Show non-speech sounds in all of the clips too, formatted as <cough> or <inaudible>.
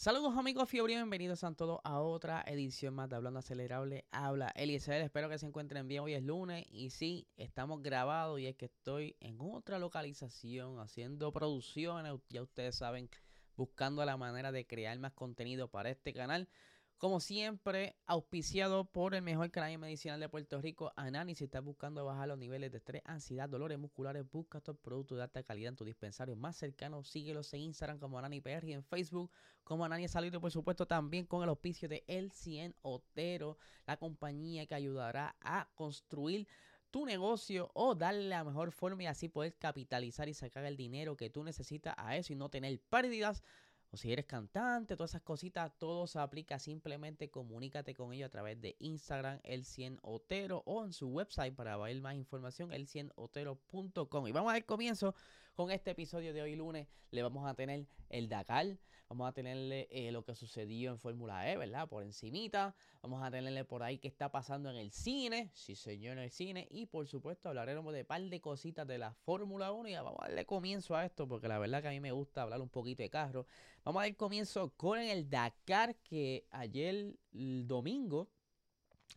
Saludos amigos fiebre, bienvenidos a todos a otra edición más de Hablando Acelerable. Habla Eliezer, espero que se encuentren bien. Hoy es lunes y sí, estamos grabados y es que estoy en otra localización haciendo producciones, ya ustedes saben, buscando la manera de crear más contenido para este canal. Como siempre, auspiciado por el mejor canal medicinal de Puerto Rico, Anani. Si estás buscando bajar los niveles de estrés, ansiedad, dolores musculares, busca estos productos de alta calidad en tu dispensario más cercano. Síguelos en Instagram como Anani PR y en Facebook como Anani Salido, por supuesto, también con el auspicio de El 100 Otero, la compañía que ayudará a construir tu negocio o darle la mejor forma y así poder capitalizar y sacar el dinero que tú necesitas a eso y no tener pérdidas o si eres cantante, todas esas cositas, todo se aplica. Simplemente comunícate con ellos a través de Instagram, el 100 Otero, o en su website para ver más información, el 100 otero.com. Y vamos a ver comienzo con este episodio de hoy lunes. Le vamos a tener el Dakar, Vamos a tenerle eh, lo que sucedió en Fórmula E, ¿verdad? Por encimita. Vamos a tenerle por ahí qué está pasando en el cine. Sí, señor, en el cine. Y por supuesto hablaremos de un par de cositas de la Fórmula 1. Y vamos a darle comienzo a esto porque la verdad que a mí me gusta hablar un poquito de carro. Vamos a dar comienzo con el Dakar que ayer, domingo,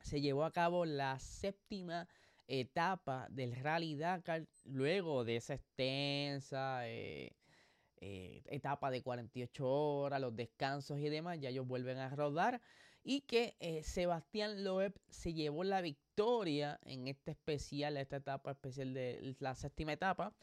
se llevó a cabo la séptima etapa del Rally Dakar luego de esa extensa eh, eh, etapa de 48 horas, los descansos y demás, ya ellos vuelven a rodar. Y que eh, Sebastián Loeb se llevó la victoria en este especial, esta etapa especial de la séptima etapa.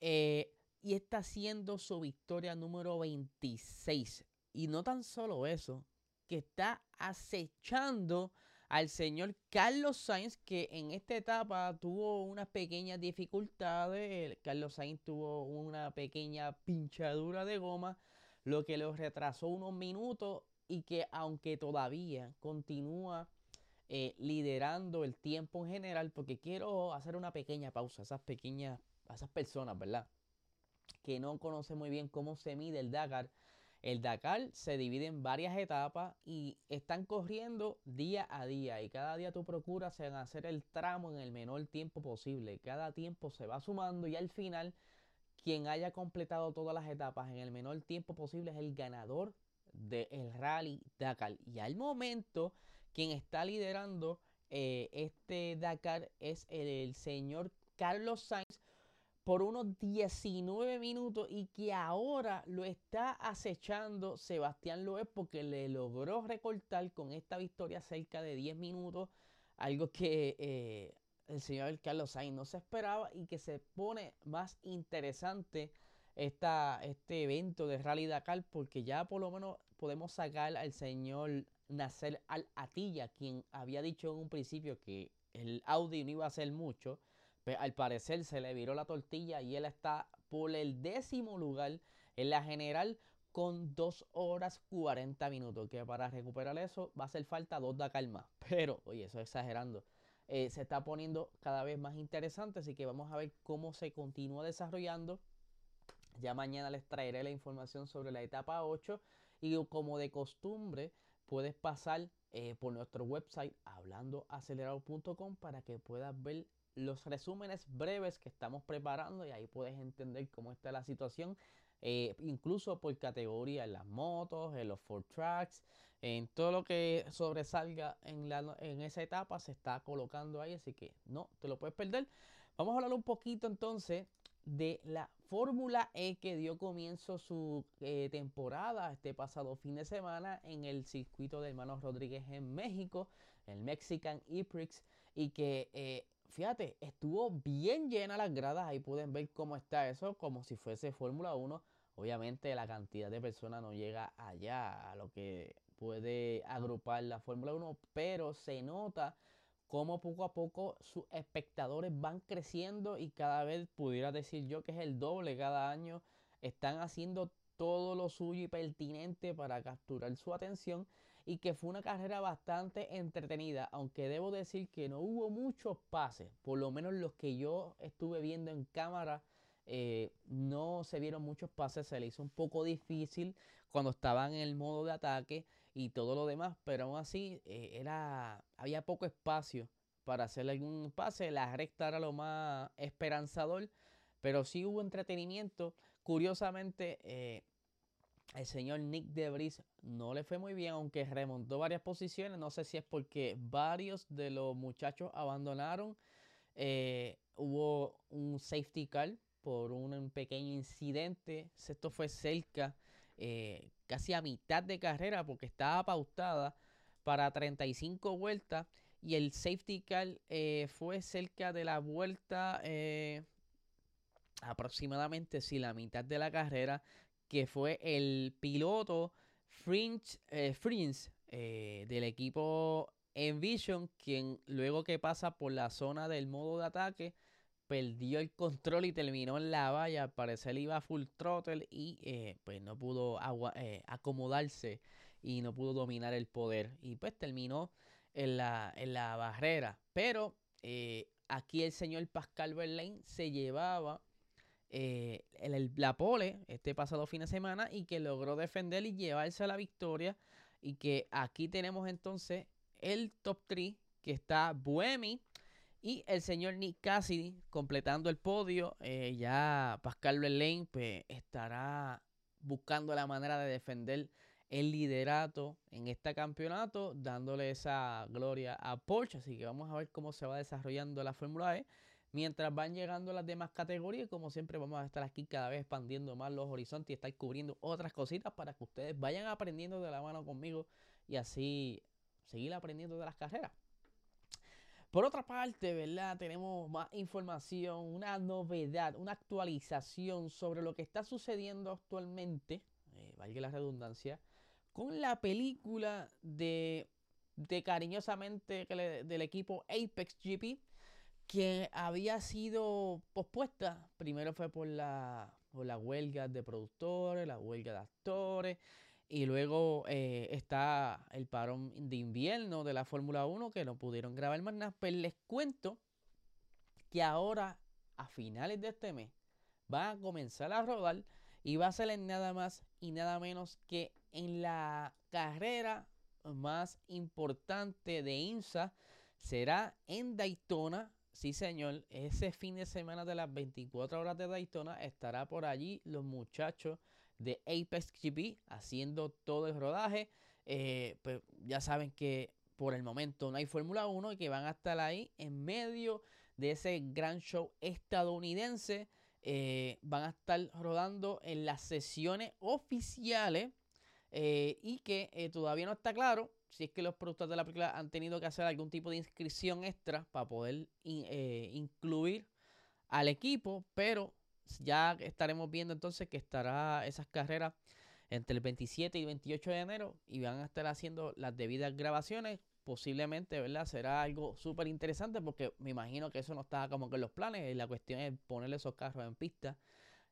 Eh, y está haciendo su victoria número 26. Y no tan solo eso, que está acechando al señor Carlos Sainz, que en esta etapa tuvo unas pequeñas dificultades. Carlos Sainz tuvo una pequeña pinchadura de goma, lo que lo retrasó unos minutos y que aunque todavía continúa eh, liderando el tiempo en general, porque quiero hacer una pequeña pausa a esas pequeñas, a esas personas, ¿verdad? Que no conocen muy bien cómo se mide el Dakar el Dakar se divide en varias etapas y están corriendo día a día y cada día tú procuras hacer el tramo en el menor tiempo posible. Cada tiempo se va sumando y al final quien haya completado todas las etapas en el menor tiempo posible es el ganador del Rally Dakar. Y al momento quien está liderando eh, este Dakar es el señor Carlos Sainz por unos 19 minutos y que ahora lo está acechando Sebastián Loeb porque le logró recortar con esta victoria cerca de 10 minutos, algo que eh, el señor Carlos Sainz no se esperaba y que se pone más interesante esta, este evento de Rally Dakar porque ya por lo menos podemos sacar al señor Nasser Al-Atilla, quien había dicho en un principio que el Audi no iba a hacer mucho pues, al parecer se le viró la tortilla y él está por el décimo lugar en la general con 2 horas 40 minutos. Que para recuperar eso va a hacer falta dos Dakar más. <laughs> Pero, oye, eso es exagerando. Eh, se está poniendo cada vez más interesante. Así que vamos a ver cómo se continúa desarrollando. Ya mañana les traeré la información sobre la etapa 8. Y como de costumbre, puedes pasar eh, por nuestro website hablandoacelerado.com para que puedas ver los resúmenes breves que estamos preparando y ahí puedes entender cómo está la situación, eh, incluso por categoría en las motos, en los four tracks, en todo lo que sobresalga en, la, en esa etapa se está colocando ahí, así que no te lo puedes perder. Vamos a hablar un poquito entonces de la Fórmula E que dio comienzo su eh, temporada este pasado fin de semana en el circuito de Hermanos Rodríguez en México, el Mexican E-Prix, y que eh, fíjate, estuvo bien llena las gradas. Ahí pueden ver cómo está eso, como si fuese Fórmula 1. Obviamente la cantidad de personas no llega allá a lo que puede agrupar la Fórmula 1, pero se nota cómo poco a poco sus espectadores van creciendo y cada vez pudiera decir yo que es el doble cada año, están haciendo todo lo suyo y pertinente para capturar su atención y que fue una carrera bastante entretenida, aunque debo decir que no hubo muchos pases, por lo menos los que yo estuve viendo en cámara, eh, no se vieron muchos pases, se le hizo un poco difícil cuando estaban en el modo de ataque y todo lo demás, pero aún así eh, era, había poco espacio para hacer algún pase, la recta era lo más esperanzador, pero sí hubo entretenimiento. Curiosamente, eh, el señor Nick Debris no le fue muy bien, aunque remontó varias posiciones. No sé si es porque varios de los muchachos abandonaron. Eh, hubo un safety car por un pequeño incidente. Esto fue cerca, eh, casi a mitad de carrera, porque estaba pautada para 35 vueltas. Y el safety car eh, fue cerca de la vuelta aproximadamente, si la mitad de la carrera que fue el piloto Fringe, eh, eh, del equipo Envision, quien luego que pasa por la zona del modo de ataque, perdió el control y terminó en la valla. Al parecer iba full throttle y eh, pues no pudo acomodarse y no pudo dominar el poder. Y pues terminó en la, en la barrera. Pero aquí el señor Pascal Verlaine se llevaba eh, el, la pole este pasado fin de semana y que logró defender y llevarse a la victoria. Y que aquí tenemos entonces el top 3 que está Buemi y el señor Nick Cassidy completando el podio. Eh, ya Pascal Verlaine pues, estará buscando la manera de defender el liderato en este campeonato, dándole esa gloria a Porsche. Así que vamos a ver cómo se va desarrollando la Fórmula E mientras van llegando las demás categorías. Como siempre, vamos a estar aquí cada vez expandiendo más los horizontes y estar cubriendo otras cositas para que ustedes vayan aprendiendo de la mano conmigo y así seguir aprendiendo de las carreras. Por otra parte, ¿verdad? Tenemos más información, una novedad, una actualización sobre lo que está sucediendo actualmente, eh, valga la redundancia, con la película de, de cariñosamente del equipo Apex GP que había sido pospuesta. Primero fue por la, por la huelga de productores, la huelga de actores, y luego eh, está el parón de invierno de la Fórmula 1 que no pudieron grabar más nada. Pero les cuento que ahora, a finales de este mes, van a comenzar a rodar y va a ser nada más y nada menos que en la carrera más importante de INSA. Será en Daytona, Sí, señor. Ese fin de semana de las 24 horas de Daytona estará por allí los muchachos de Apex GP haciendo todo el rodaje. Eh, pues ya saben que por el momento no hay Fórmula 1 y que van a estar ahí en medio de ese gran show estadounidense. Eh, van a estar rodando en las sesiones oficiales eh, y que todavía no está claro si es que los productores de la película han tenido que hacer algún tipo de inscripción extra para poder eh, incluir al equipo, pero ya estaremos viendo entonces que estará esas carreras entre el 27 y 28 de enero y van a estar haciendo las debidas grabaciones. Posiblemente, ¿verdad? Será algo súper interesante porque me imagino que eso no está como que en los planes. La cuestión es ponerle esos carros en pista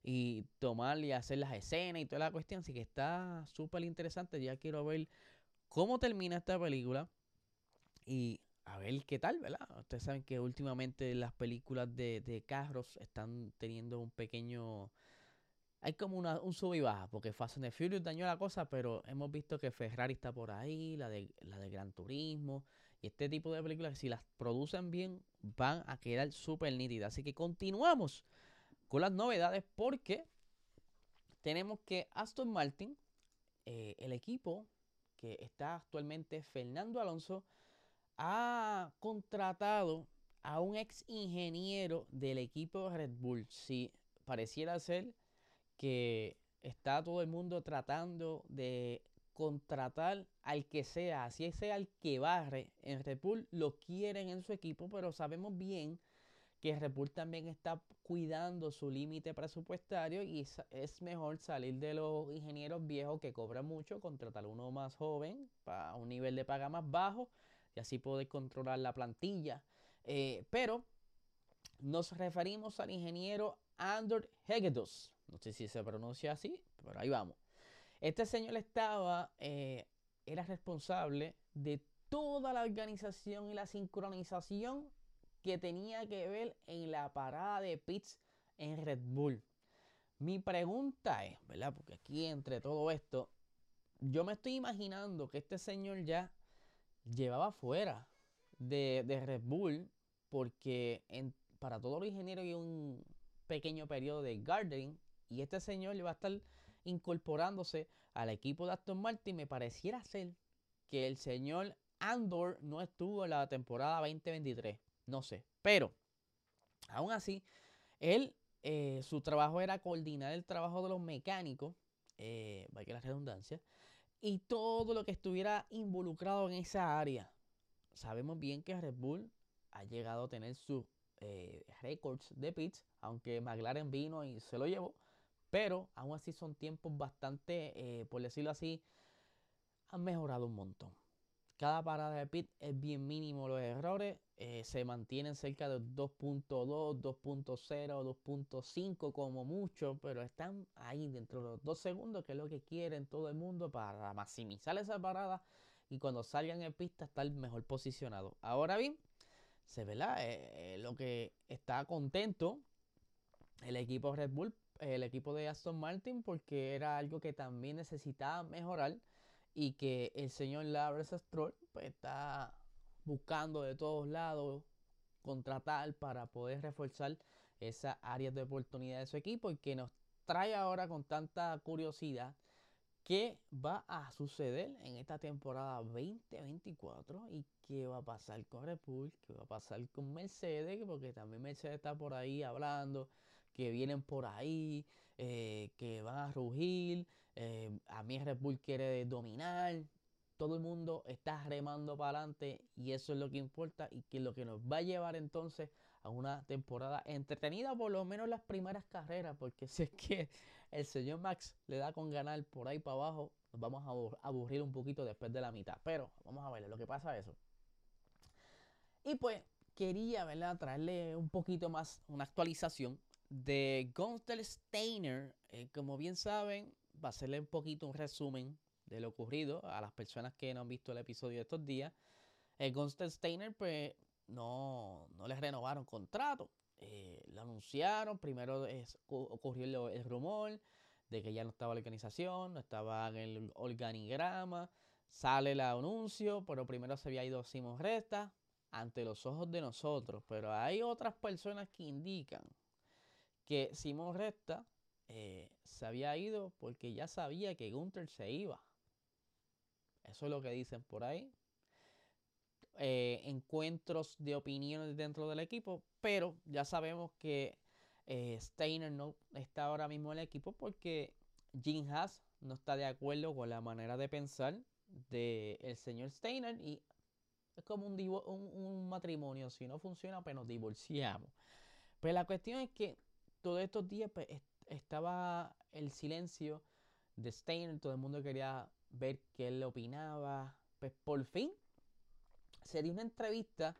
y tomar y hacer las escenas y toda la cuestión. Así que está súper interesante. Ya quiero ver cómo termina esta película y a ver qué tal, ¿verdad? Ustedes saben que últimamente las películas de, carros están teniendo un pequeño... Hay como un sub y baja, porque Fast and Furious dañó la cosa, pero hemos visto que Ferrari está por ahí, la de, la de Gran Turismo, y este tipo de películas, si las producen bien, van a quedar súper nítidas. Así que continuamos con las novedades, porque tenemos que Aston Martin, eh, el equipo que está actualmente Fernando Alonso, ha contratado a un ex ingeniero del equipo Red Bull. Si pareciera ser que está todo el mundo tratando de contratar al que sea, así sea el que barre en Red Bull, lo quieren en su equipo, pero sabemos bien que Red también está cuidando su límite presupuestario y es, mejor salir de los ingenieros viejos que cobran mucho, contratar uno más joven para un nivel de paga más bajo, y así poder controlar la plantilla. Eh, pero nos referimos al ingeniero Andor Hegedus. No sé si se pronuncia así, pero ahí vamos. Este señor estaba, eh, era responsable de toda la organización y la sincronización que tenía que ver en la parada de pits en Red Bull. Mi pregunta es, ¿verdad? Porque aquí entre todo esto, yo me estoy imaginando que este señor ya llevaba fuera de, Red Bull porque para todos los ingenieros hay un pequeño periodo de gardening y este señor le va a estar incorporándose al equipo de Aston Martin. Me pareciera ser que el señor Andor no estuvo en la temporada 2023. No sé. Pero, aún así, él, eh, su trabajo era coordinar el trabajo de los mecánicos, eh, que la redundancia, y todo lo que estuviera involucrado en esa área. Sabemos bien que Red Bull ha llegado a tener sus eh, récords de pits, aunque McLaren vino y se lo llevó, pero aún así son tiempos bastante, eh, por decirlo así, han mejorado un montón. Cada parada de pit es bien mínimo los errores. Eh, se mantienen cerca de 2.2, 2.0, 2.5 como mucho, pero están ahí dentro de los dos segundos, que es lo que quieren todo el mundo para maximizar esa parada y cuando salgan en pista estar mejor posicionado. Ahora bien, se ve eh, eh, lo que está contento el equipo Red Bull, el equipo de Aston Martin, porque era algo que también necesitaba mejorar y que el señor Lawrence Stroll pues, está buscando de todos lados contratar para poder reforzar esas áreas de oportunidad de su equipo y que nos trae ahora con tanta curiosidad qué va a suceder en esta temporada 2024 y qué va a pasar con Red Bull, qué va a pasar con Mercedes, porque también Mercedes está por ahí hablando que vienen por ahí, eh, que van a rugir. Eh, a mí Red Bull quiere dominar. Todo el mundo está remando para adelante y eso es lo que importa y que es lo que nos va a llevar entonces a una temporada entretenida, por lo menos las primeras carreras, porque <laughs> si es que el señor Max le da con ganar por ahí para abajo, nos vamos a aburrir un poquito después de la mitad. Pero vamos a ver lo que pasa eso. Y pues quería. Traerle un poquito más, una actualización de Gunther Steiner. Eh, como bien saben, va a hacerle un poquito un resumen de lo ocurrido a las personas que no han visto el episodio de estos días. El Gunther Steiner, pues, no, no les renovaron contrato. Eh, lo anunciaron, primero ocurrió el, rumor de que ya no estaba la organización, no estaba en el organigrama, sale el anuncio, pero primero se había ido Simon Resta ante los ojos de nosotros, pero hay otras personas que indican que Simón Resta eh, se había ido porque ya sabía que Gunther se iba. Eso es lo que dicen por ahí. Eh, encuentros de opiniones dentro del equipo, pero ya sabemos que eh, Steiner no está ahora mismo en el equipo porque Jim Haas no está de acuerdo con la manera de pensar del señor Steiner y es como un, un, matrimonio, si no funciona pues nos divorciamos. Pero la cuestión es que todos estos días pues, estaba el silencio de Steiner, todo el mundo quería ver qué él opinaba. Pues por fin se dio una entrevista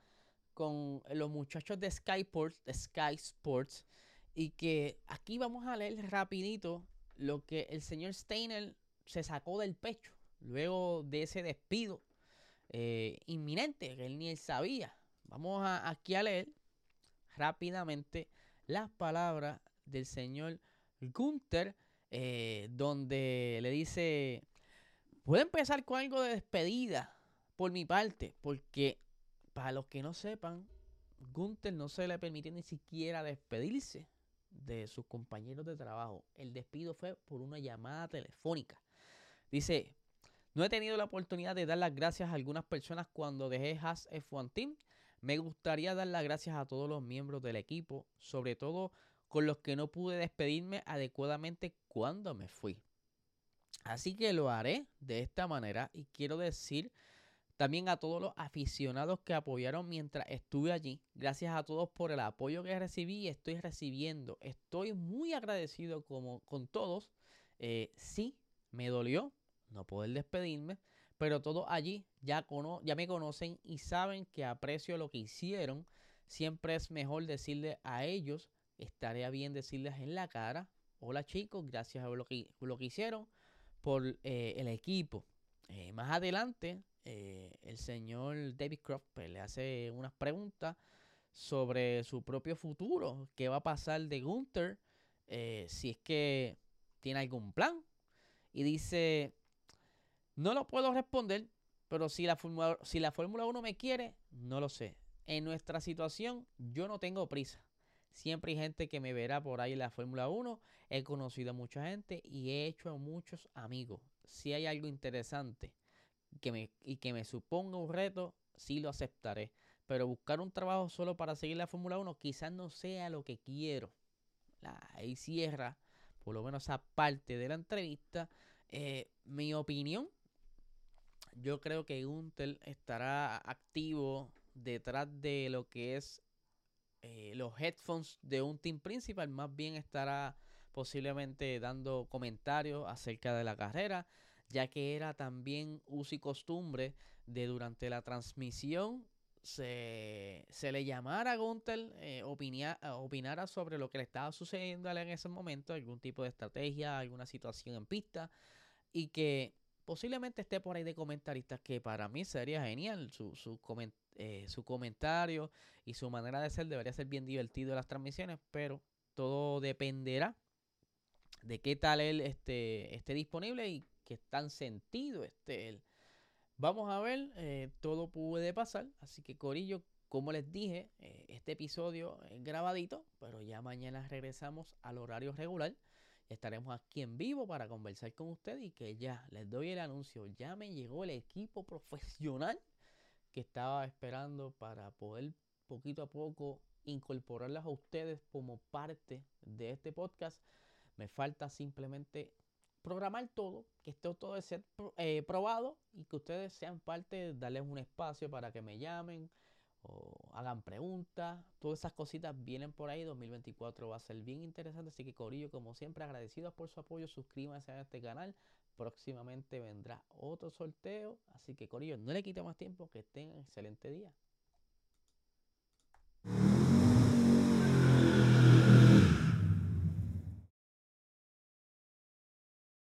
con los muchachos de Sky Sports, de Sky Sports, y que aquí vamos a leer rapidito lo que el señor Steiner se sacó del pecho luego de ese despido eh, inminente que él ni él sabía. Vamos a, aquí a leer rápidamente las palabras del señor Gunther, eh, donde le dice, puede empezar con algo de despedida por mi parte, porque para los que no sepan, Gunther no se le permitió ni siquiera despedirse de sus compañeros de trabajo. El despido fue por una llamada telefónica. Dice, no he tenido la oportunidad de dar las gracias a algunas personas cuando dejé Haas F1 Team me gustaría dar las gracias a todos los miembros del equipo, sobre todo con los que no pude despedirme adecuadamente cuando me fui. Así que lo haré de esta manera y quiero decir también a todos los aficionados que apoyaron mientras estuve allí. Gracias a todos por el apoyo que recibí y estoy recibiendo. Estoy muy agradecido como, con todos. Eh, sí, me dolió no poder despedirme, pero todos allí ya, ya me conocen y saben que aprecio lo que hicieron. Siempre es mejor decirle a ellos, estaría bien decirles en la cara, hola chicos, gracias a lo que, lo que hicieron por eh, el equipo. Eh, más adelante, eh, el señor David Croft pues, le hace unas preguntas sobre su propio futuro, qué va a pasar de Gunther, si es que tiene algún plan. Y dice, no lo puedo responder, pero si la, Fórmula, si la Fórmula 1 me quiere, no lo sé. En nuestra situación, yo no tengo prisa. Siempre hay gente que me verá por ahí en la Fórmula 1. He conocido a mucha gente y he hecho a muchos amigos. Si hay algo interesante que me, y que me suponga un reto, sí lo aceptaré. Pero buscar un trabajo solo para seguir la Fórmula 1 quizás no sea lo que quiero. ahí cierra por lo menos esa parte de la entrevista. Eh, mi opinión, yo creo que Gunther estará activo detrás de lo que es eh, los headphones de un team principal, más bien estará posiblemente dando comentarios acerca de la carrera, ya que era también uso y costumbre de durante la transmisión se, le llamara a Gunther, eh, opinara sobre lo que le estaba sucediendo en ese momento, algún tipo de estrategia, alguna situación en pista, y que posiblemente esté por ahí de comentaristas, que para mí sería genial su, su, eh, su comentario y su manera de ser debería ser bien divertido en las transmisiones, pero todo dependerá de qué tal él esté, esté disponible y qué tan sentido esté él. Vamos a ver, eh, todo puede pasar, así que Corillo, como les dije, eh, este episodio es grabadito, pero ya mañana regresamos al horario regular. Estaremos aquí en vivo para conversar con ustedes y que ya les doy el anuncio, ya me llegó el equipo profesional que estaba esperando para poder poquito a poco incorporarlas a ustedes como parte de este podcast. Me falta simplemente programar todo, que esté todo de eh, probado y que ustedes sean parte, darles un espacio para que me llamen o hagan preguntas. Todas esas cositas vienen por ahí. 2024 va a ser bien interesante. Así que Corillo, como siempre, agradecidos por su apoyo. Suscríbanse a este canal. Próximamente vendrá otro sorteo. Así que Corillo, no le quite más tiempo. Que tengan excelente día.